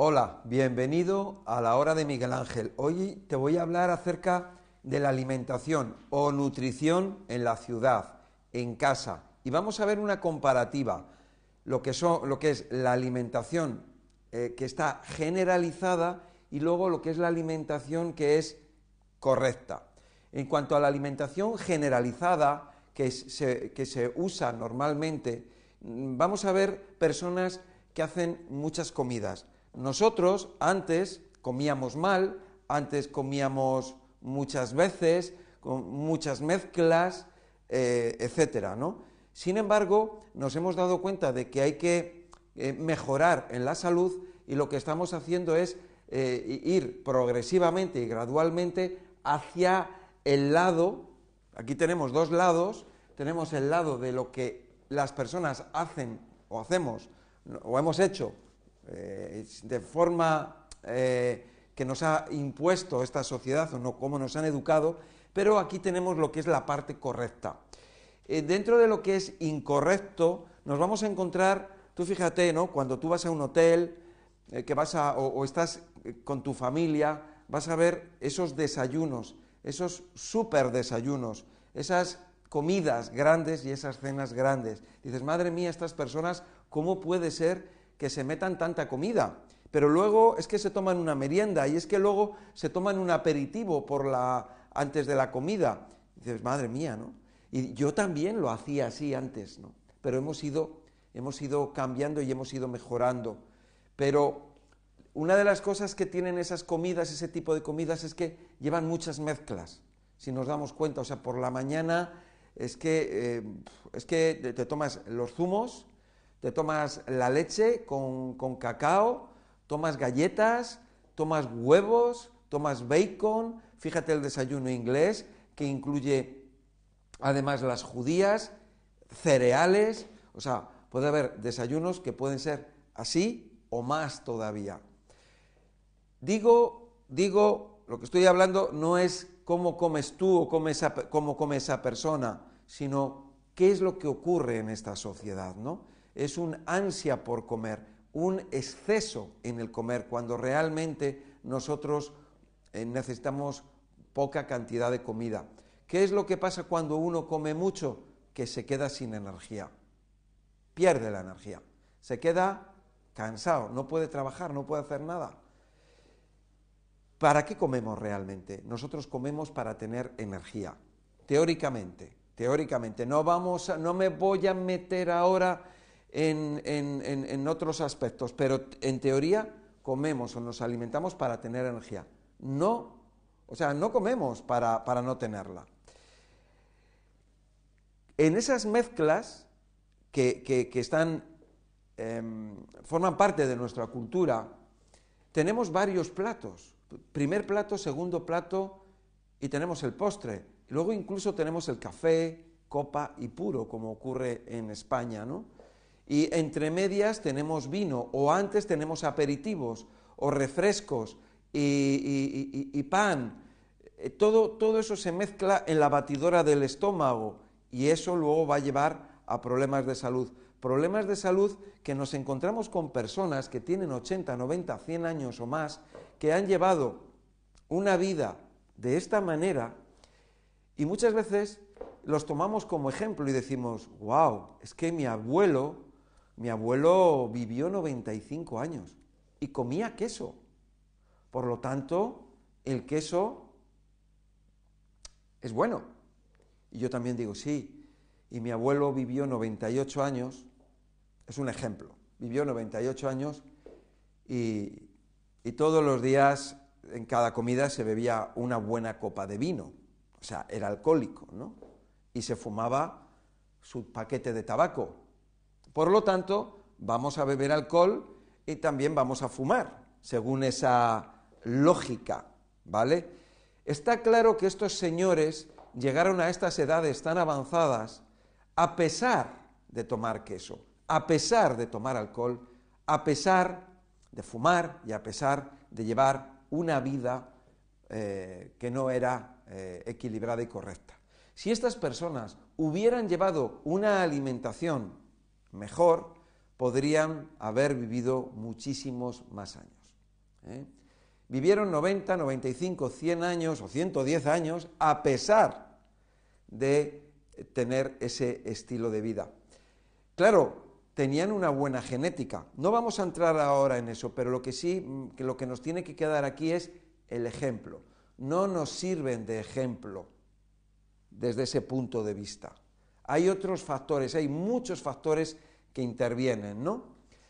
Hola, bienvenido a la hora de Miguel Ángel. Hoy te voy a hablar acerca de la alimentación o nutrición en la ciudad, en casa. Y vamos a ver una comparativa, lo que, es la alimentación eh, que está generalizada y luego lo que es la alimentación que es correcta. En cuanto a la alimentación generalizada que se, que se usa normalmente, mm, vamos a ver personas que hacen muchas comidas. Nosotros antes comíamos mal, antes comíamos muchas veces, con muchas mezclas, eh, etcétera, ¿no? Sin embargo, nos hemos dado cuenta de que hay que eh, mejorar en la salud y lo que estamos haciendo es eh, ir progresivamente y gradualmente hacia el lado, aquí tenemos dos lados, tenemos el lado de lo que las personas hacen o hacemos o hemos hecho eh, de forma eh, que nos ha impuesto esta sociedad o no, cómo nos han educado, pero aquí tenemos lo que es la parte correcta. Eh, dentro de lo que es incorrecto, nos vamos a encontrar, tú fíjate, ¿no? Cuando tú vas a un hotel, que vas a, o, estás con tu familia, vas a ver esos desayunos, esos super desayunos, esas comidas grandes y esas cenas grandes. Dices, madre mía, estas personas, ¿cómo puede ser que se metan tanta comida. Pero luego es que se toman una merienda y es que luego se toman un aperitivo por la, antes de la comida. dices, madre mía, ¿no? Y yo también lo hacía así antes, ¿no? Pero hemos ido, hemos ido cambiando y hemos ido mejorando. Pero una de las cosas que tienen esas comidas, ese tipo de comidas, es que llevan muchas mezclas, si nos damos cuenta. O sea, por la mañana es que, eh, es que te tomas los zumos, te tomas la leche con, cacao, tomas galletas, tomas huevos, tomas bacon, fíjate el desayuno inglés que incluye además las judías, cereales, o sea, puede haber desayunos que pueden ser así o más todavía. Digo, digo, lo que estoy hablando no es cómo comes tú o cómo come esa persona, sino qué es lo que ocurre en esta sociedad, ¿no? Es un ansia por comer, un exceso en el comer, cuando realmente nosotros eh, necesitamos poca cantidad de comida. ¿Qué es lo que pasa cuando uno come mucho? Que se queda sin energía, pierde la energía, se queda cansado, no puede trabajar, no puede hacer nada. ¿Para qué comemos realmente? Nosotros comemos para tener energía, teóricamente, teóricamente. No vamos no me voy a meter ahora en, otros aspectos, pero en teoría comemos o nos alimentamos para tener energía. No, o sea, no comemos para, no tenerla. En esas mezclas que, están, em, forman parte de nuestra cultura, tenemos varios platos. Primer plato, segundo plato y tenemos el postre. luego incluso tenemos el café, copa y puro, como ocurre en España, ¿no? Y entre medias tenemos vino, o antes tenemos aperitivos, o refrescos, y, pan. Eh, todo, todo eso se mezcla en la batidora del estómago y eso luego va a llevar a problemas de salud. Problemas de salud que nos encontramos con personas que tienen 80, 90, 100 años o más, que han llevado una vida de esta manera y muchas veces los tomamos como ejemplo y decimos, wow, es que mi abuelo mi abuelo vivió 95 años y comía queso. Por lo tanto, el queso es bueno. Y yo también digo, sí, y mi abuelo vivió 98 años, es un ejemplo, vivió 98 años y, todos los días en cada comida se bebía una buena copa de vino, o sea, era alcohólico, ¿no? Y se fumaba su paquete de tabaco, por lo tanto, vamos a beber alcohol y también vamos a fumar, según esa lógica, ¿vale? Está claro que estos señores llegaron a estas edades tan avanzadas a pesar de tomar queso, a pesar de tomar alcohol, a pesar de fumar y a pesar de llevar una vida eh, que no era eh, equilibrada y correcta. Si estas personas hubieran llevado una alimentación mejor, podrían haber vivido muchísimos más años. ¿eh? Vivieron 90, 95, 100 años o 110 años a pesar de tener ese estilo de vida. Claro, tenían una buena genética. No vamos a entrar ahora en eso, pero lo que sí, mm, que lo que nos tiene que quedar aquí es el ejemplo. No nos sirven de ejemplo desde ese punto de vista. Hay otros factores, hay muchos factores que intervienen, ¿no?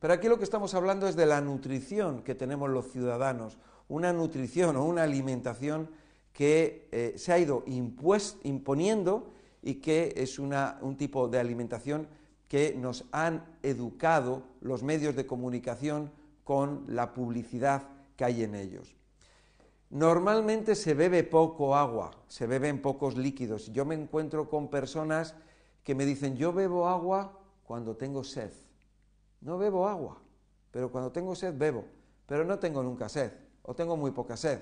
Pero aquí lo que estamos hablando es de la nutrición que tenemos los ciudadanos, una nutrición o una alimentación que eh, se ha ido imponiendo y que es un tipo de alimentación que nos han educado los medios de comunicación con la publicidad que hay en ellos. Normalmente se bebe poco agua, se beben pocos líquidos. Yo me encuentro con personas que me dicen, yo bebo agua cuando tengo sed. No bebo agua, pero cuando tengo sed bebo, pero no tengo nunca sed o tengo muy poca sed.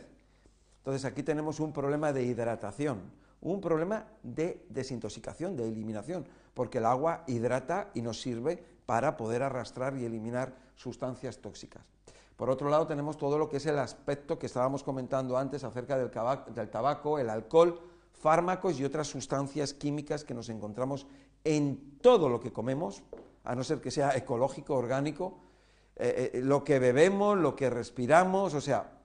Entonces aquí tenemos un problema de hidratación, un problema de desintoxicación, de eliminación, porque el agua hidrata y nos sirve para poder arrastrar y eliminar sustancias tóxicas. Por otro lado, tenemos todo lo que es el aspecto que estábamos comentando antes acerca del, del tabaco, el alcohol, fármacos y otras sustancias químicas que nos encontramos en todo lo que comemos, a no ser que sea ecológico, orgánico, eh, eh, lo que bebemos, lo que respiramos, o sea,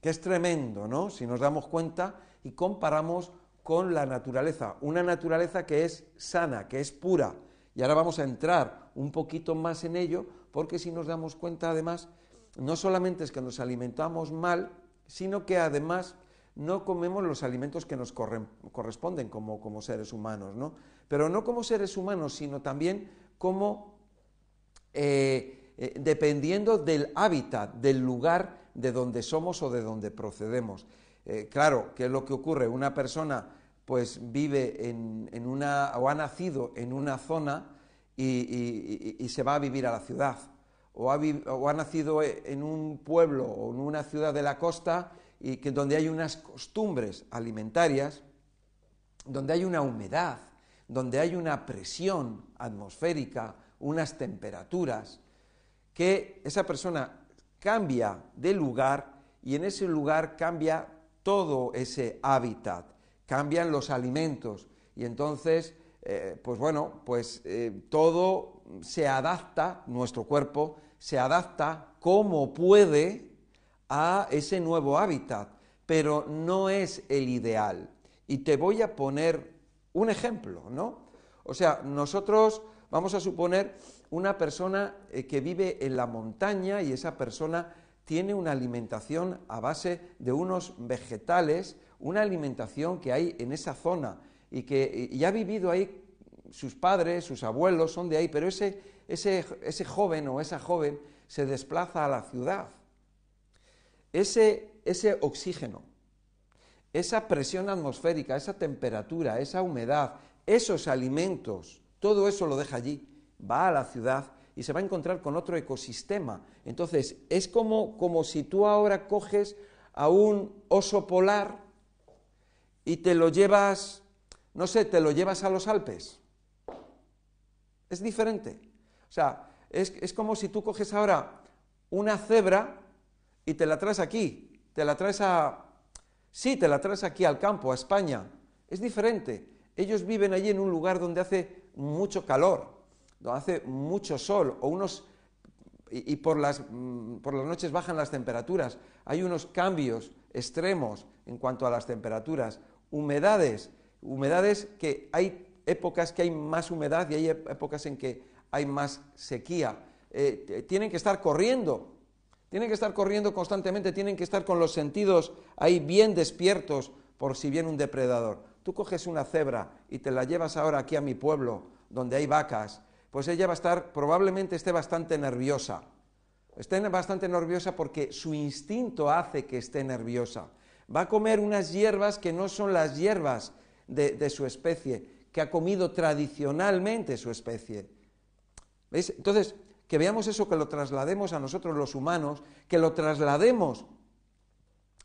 que es tremendo, ¿no? Si nos damos cuenta y comparamos con la naturaleza, una naturaleza que es sana, que es pura. Y ahora vamos a entrar un poquito más en ello, porque si nos damos cuenta además, no solamente es que nos alimentamos mal, sino que además no comemos los alimentos que nos corresponden como, como seres humanos, ¿no? Pero no como seres humanos, sino también como eh, eh, dependiendo del hábitat, del lugar de donde somos o de donde procedemos. Eh, claro, ¿qué es lo que ocurre? Una persona pues vive en, una, o ha nacido en una zona y, se va a vivir a la ciudad, o ha, nacido en un pueblo o en una ciudad de la costa y que donde hay unas costumbres alimentarias, donde hay una humedad, donde hay una presión atmosférica, unas temperaturas, que esa persona cambia de lugar y en ese lugar cambia todo ese hábitat, cambian los alimentos y entonces, eh, pues bueno, pues eh, todo se adapta, nuestro cuerpo se adapta como puede a ese nuevo hábitat, pero no es el ideal. Y te voy a poner un ejemplo, ¿no? O sea, nosotros vamos a suponer una persona eh, que vive en la montaña y esa persona tiene una alimentación a base de unos vegetales, una alimentación que hay en esa zona y que ya ha vivido ahí, sus padres, sus abuelos son de ahí, pero ese, ese, ese joven o esa joven se desplaza a la ciudad. Ese, ese oxígeno, esa presión atmosférica, esa temperatura, esa humedad, esos alimentos, todo eso lo deja allí, va a la ciudad y se va a encontrar con otro ecosistema. Entonces, es como, como si tú ahora coges a un oso polar y te lo llevas, no sé, te lo llevas a los Alpes. Es diferente. O sea, es, es como si tú coges ahora una cebra y te la traes aquí, te la traes a... Sí, te la traes aquí al campo, a España. Es diferente. Ellos viven allí en un lugar donde hace mucho calor donde hace mucho sol o unos y, por, las, mm, por las noches bajan las temperaturas, hay unos cambios extremos en cuanto a las temperaturas, humedades, humedades que hay épocas que hay más humedad y hay épocas en que hay más sequía. Eh, tienen que estar corriendo, tienen que estar corriendo constantemente, tienen que estar con los sentidos ahí bien despiertos por si viene un depredador. Tú coges una cebra y te la llevas ahora aquí a mi pueblo, donde hay vacas, pues ella va a estar, probablemente esté bastante nerviosa. Esté bastante nerviosa porque su instinto hace que esté nerviosa. Va a comer unas hierbas que no son las hierbas de, su especie, que ha comido tradicionalmente su especie. ¿Veis? Entonces, que veamos eso, que lo traslademos a nosotros los humanos, que lo traslademos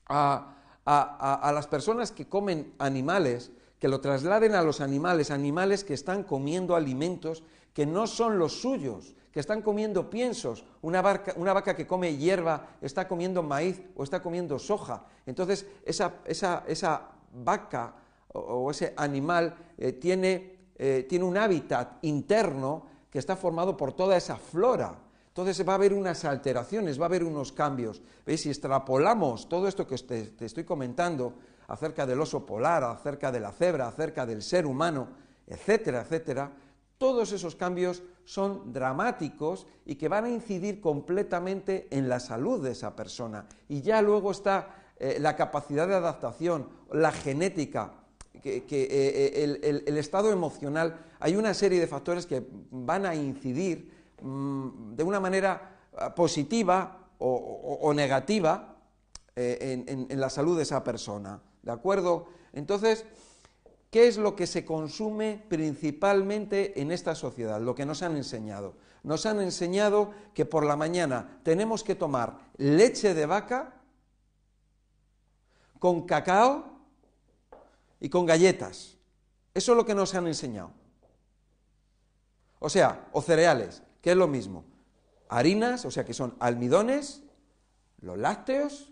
a, a las personas que comen animales, que lo trasladen a los animales, animales que están comiendo alimentos que no son los suyos, que están comiendo piensos. Una, vaca que come hierba está comiendo maíz o está comiendo soja. Entonces, esa, vaca o, ese animal eh, tiene, eh, tiene un hábitat interno que está formado por toda esa flora. Entonces va a haber unas alteraciones, va a haber unos cambios. ¿Veis? Si extrapolamos todo esto que te, estoy comentando acerca del oso polar, acerca de la cebra, acerca del ser humano, etcétera, etcétera, todos esos cambios son dramáticos y que van a incidir completamente en la salud de esa persona. Y ya luego está eh, la capacidad de adaptación, la genética, que, eh, eh, el, estado emocional. Hay una serie de factores que van a incidir Mm, de una manera ah, positiva o, negativa eh, en, la salud de esa persona. ¿De acuerdo? Entonces, ¿qué es lo que se consume principalmente en esta sociedad? Lo que nos han enseñado. Nos han enseñado que por la mañana tenemos que tomar leche de vaca con cacao y con galletas. Eso es lo que nos han enseñado. O sea, o cereales. ¿Qué es lo mismo? Harinas, o sea que son almidones, los lácteos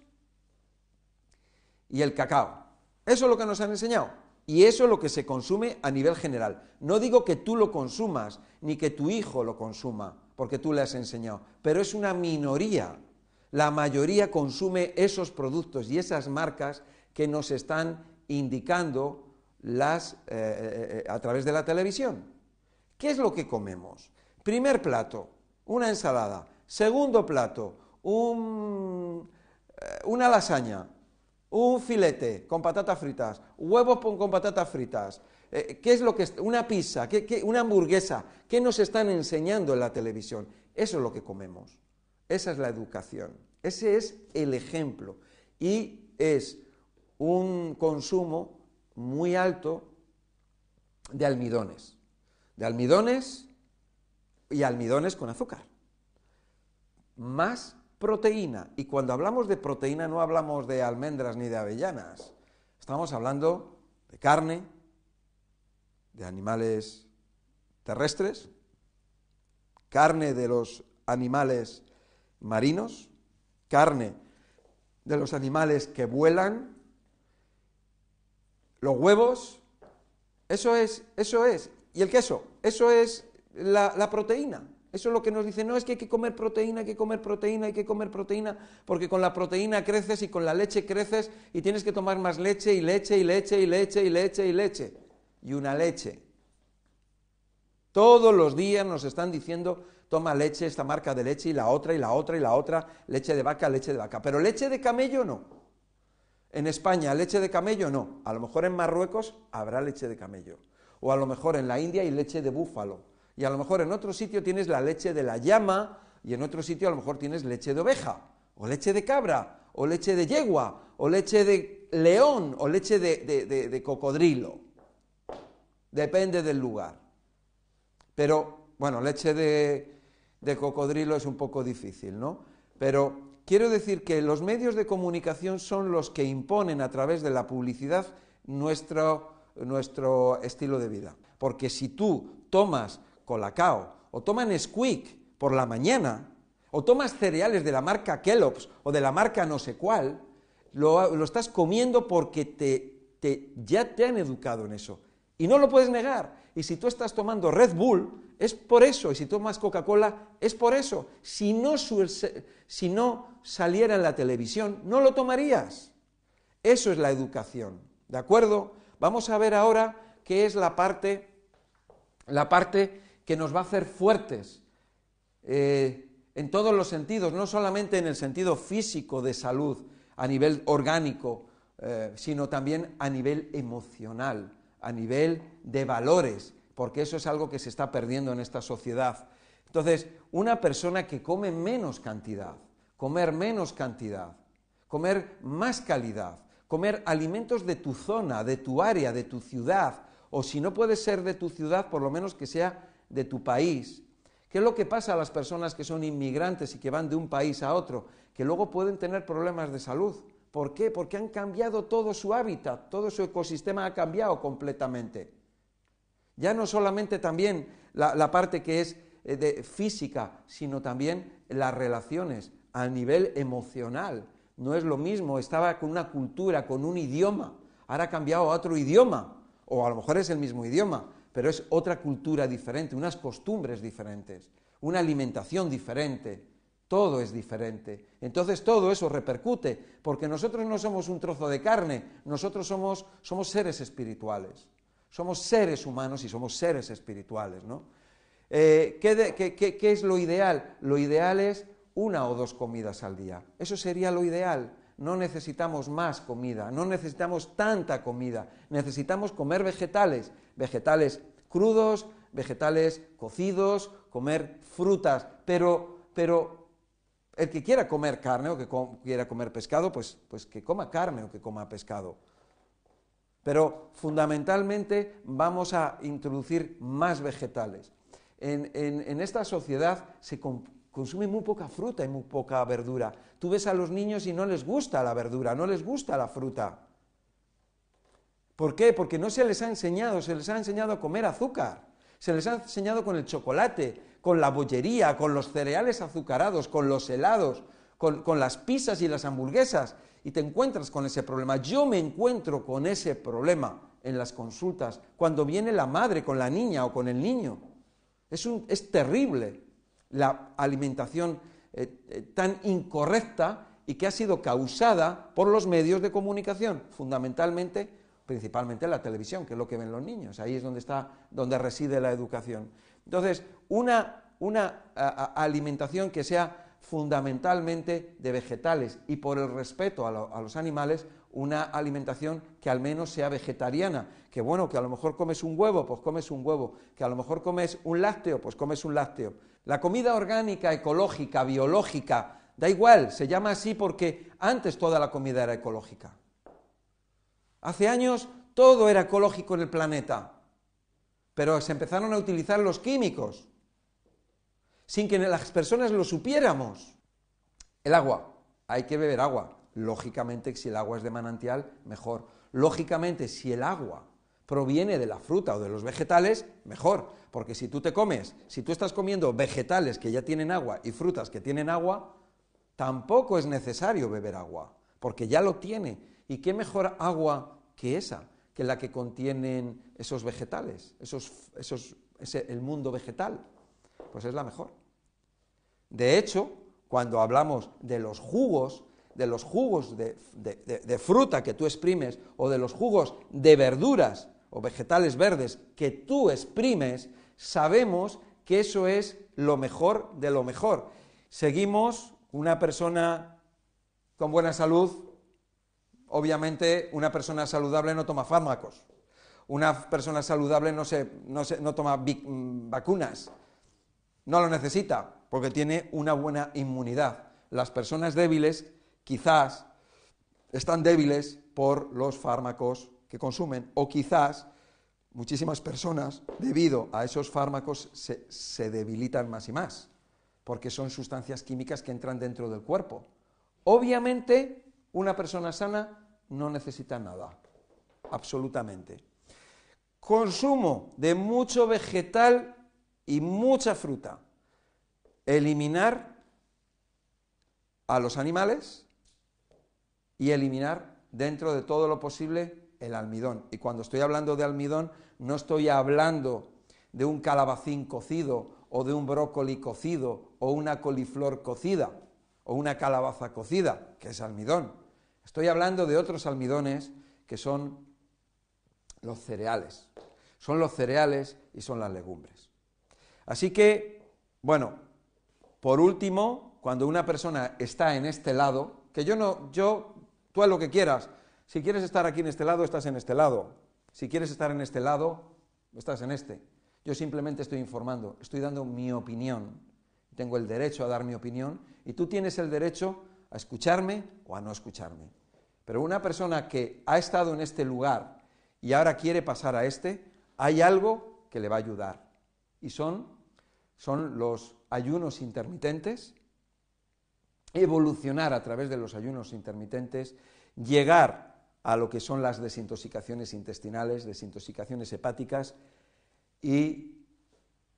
y el cacao. Eso es lo que nos han enseñado. Y eso es lo que se consume a nivel general. No digo que tú lo consumas, ni que tu hijo lo consuma, porque tú le has enseñado, pero es una minoría. La mayoría consume esos productos y esas marcas que nos están indicando las, eh, eh, eh, a través de la televisión. ¿Qué es lo que comemos? Primer plato, una ensalada. Segundo plato, un, una lasaña, un filete con patatas fritas, huevos con, patatas fritas. ¿Qué es lo que una pizza, una hamburguesa? ¿Qué nos están enseñando en la televisión? Eso es lo que comemos. Esa es la educación. Ese es el ejemplo. Y es un consumo muy alto de almidones. De almidones y almidones con azúcar. Más proteína. Y cuando hablamos de proteína no hablamos de almendras ni de avellanas. Estamos hablando de carne, de animales terrestres, carne de los animales marinos, carne de los animales que vuelan, los huevos, eso es, eso es, y el queso, eso es la, proteína. Eso es lo que nos dice, no, es que hay que comer proteína, hay que comer proteína, hay que comer proteína, porque con la proteína creces y con la leche creces y tienes que tomar más leche y leche y leche y leche y leche y leche. Y una leche. Todos los días nos están diciendo, toma leche, esta marca de leche y la otra y la otra y la otra, leche de vaca, leche de vaca. Pero leche de camello no. En España, leche de camello no. A lo mejor en Marruecos habrá leche de camello. O a lo mejor en la India hay leche de búfalo y a lo mejor en otro sitio tienes la leche de la llama y en otro sitio a lo mejor tienes leche de oveja, o leche de cabra, o leche de yegua, o leche de león, o leche de, cocodrilo. Depende del lugar. Pero, bueno, leche de, cocodrilo es un poco difícil, ¿no? Pero quiero decir que los medios de comunicación son los que imponen a través de la publicidad nuestro, nuestro estilo de vida. Porque si tú tomas Colacao, o toman Squeak por la mañana, o tomas cereales de la marca Kellogg's o de la marca no sé cuál, lo, estás comiendo porque te, te, ya te han educado en eso. Y no lo puedes negar. Y si tú estás tomando Red Bull, es por eso. Y si tomas Coca-Cola, es por eso. Si no, si no saliera en la televisión, no lo tomarías. Eso es la educación. ¿De acuerdo? Vamos a ver ahora qué es la parte, la parte que nos va a hacer fuertes eh, en todos los sentidos, no solamente en el sentido físico de salud, a nivel orgánico, eh, sino también a nivel emocional, a nivel de valores, porque eso es algo que se está perdiendo en esta sociedad. Entonces, una persona que come menos cantidad, comer menos cantidad, comer más calidad, comer alimentos de tu zona, de tu área, de tu ciudad, o si no puede ser de tu ciudad, por lo menos que sea de tu país. ¿Qué es lo que pasa a las personas que son inmigrantes y que van de un país a otro? Que luego pueden tener problemas de salud. ¿Por qué? Porque han cambiado todo su hábitat, todo su ecosistema ha cambiado completamente. Ya no solamente también la, parte que es eh, de física, sino también las relaciones a nivel emocional. No es lo mismo, estaba con una cultura, con un idioma, ahora ha cambiado a otro idioma, o a lo mejor es el mismo idioma, pero es otra cultura diferente, unas costumbres diferentes, una alimentación diferente, todo es diferente. Entonces todo eso repercute, porque nosotros no somos un trozo de carne, nosotros somos, somos seres espirituales, somos seres humanos y somos seres espirituales. ¿no? Eh, ¿qué, qué es lo ideal? Lo ideal es una o dos comidas al día. Eso sería lo ideal. No necesitamos más comida, no necesitamos tanta comida, necesitamos comer vegetales, vegetales crudos, vegetales cocidos, comer frutas, pero, pero el que quiera comer carne o que quiera comer pescado, pues, pues que coma carne o que coma pescado. Pero fundamentalmente vamos a introducir más vegetales. En, esta sociedad se consume muy poca fruta y muy poca verdura. Tú ves a los niños y no les gusta la verdura, no les gusta la fruta. ¿Por qué? Porque no se les ha enseñado, se les ha enseñado a comer azúcar, se les ha enseñado con el chocolate, con la bollería, con los cereales azucarados, con los helados, con, las pizzas y las hamburguesas, y te encuentras con ese problema. Yo me encuentro con ese problema en las consultas, cuando viene la madre con la niña o con el niño. Es, terrible la alimentación eh, eh, tan incorrecta y que ha sido causada por los medios de comunicación, fundamentalmente, principalmente la televisión, que es lo que ven los niños. Ahí es donde está, donde reside la educación. Entonces, una, alimentación que sea fundamentalmente de vegetales y por el respeto a, los animales, una alimentación que al menos sea vegetariana. Que bueno, que a lo mejor comes un huevo, pues comes un huevo. Que a lo mejor comes un lácteo, pues comes un lácteo. La comida orgánica, ecológica, biológica, da igual, se llama así porque antes toda la comida era ecológica. Hace años todo era ecológico en el planeta pero se empezaron a utilizar los químicos sin que las personas lo supiéramos. El agua, hay que beber agua. Lógicamente, si el agua es de manantial, mejor. Lógicamente, si el agua proviene de la fruta o de los vegetales, mejor. Porque si tú te comes, si tú estás comiendo vegetales que ya tienen agua y frutas que tienen agua, tampoco es necesario beber agua, porque ya lo tiene. ¿Y qué mejor agua que esa? Que la que contienen esos vegetales, esos, esos, el mundo vegetal, pues es la mejor. De hecho, cuando hablamos de los jugos, de los jugos de, de, fruta que tú exprimes o de los jugos de verduras o vegetales verdes que tú exprimes, sabemos que eso es lo mejor de lo mejor. Seguimos una persona con buena salud, Obviamente, una persona saludable no toma fármacos. Una persona saludable no, se, no, toma mm, vacunas. No lo necesita porque tiene una buena inmunidad. Las personas débiles quizás están débiles por los fármacos que consumen o quizás muchísimas personas debido a esos fármacos se, se debilitan más y más porque son sustancias químicas que entran dentro del cuerpo. Obviamente, una persona sana no necesita nada, absolutamente. Consumo de mucho vegetal y mucha fruta. Eliminar a los animales y eliminar dentro de todo lo posible el almidón. Y cuando estoy hablando de almidón, no estoy hablando de un calabacín cocido o de un brócoli cocido o una coliflor cocida o una calabaza cocida, que es almidón. Estoy hablando de otros almidones que son los cereales. Son los cereales y son las legumbres. Así que, bueno, por último, cuando una persona está en este lado, que yo no, yo, tú haz lo que quieras. Si quieres estar aquí en este lado, estás en este lado. Si quieres estar en este lado, estás en este. Yo simplemente estoy informando, estoy dando mi opinión. Tengo el derecho a dar mi opinión y tú tienes el derecho a escucharme o a no escucharme. Pero una persona que ha estado en este lugar y ahora quiere pasar a este, hay algo que le va a ayudar. Y son, son los ayunos intermitentes, evolucionar a través de los ayunos intermitentes, llegar a lo que son las desintoxicaciones intestinales, desintoxicaciones hepáticas y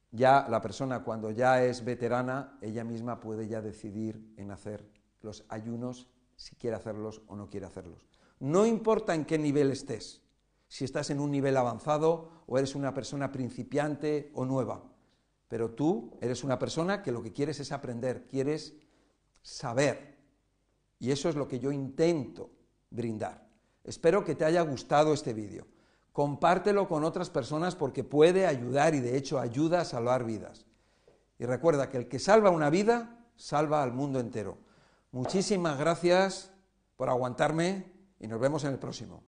ya la persona cuando ya es veterana, ella misma puede ya decidir en hacer los ayunos, si quiere hacerlos o no quiere hacerlos. No importa en qué nivel estés, si estás en un nivel avanzado o eres una persona principiante o nueva, pero tú eres una persona que lo que quieres es aprender, quieres saber. Y eso es lo que yo intento brindar. Espero que te haya gustado este vídeo. Compártelo con otras personas porque puede ayudar y de hecho ayuda a salvar vidas. Y recuerda que el que salva una vida, salva al mundo entero. Muchísimas gracias por aguantarme y nos vemos en el próximo.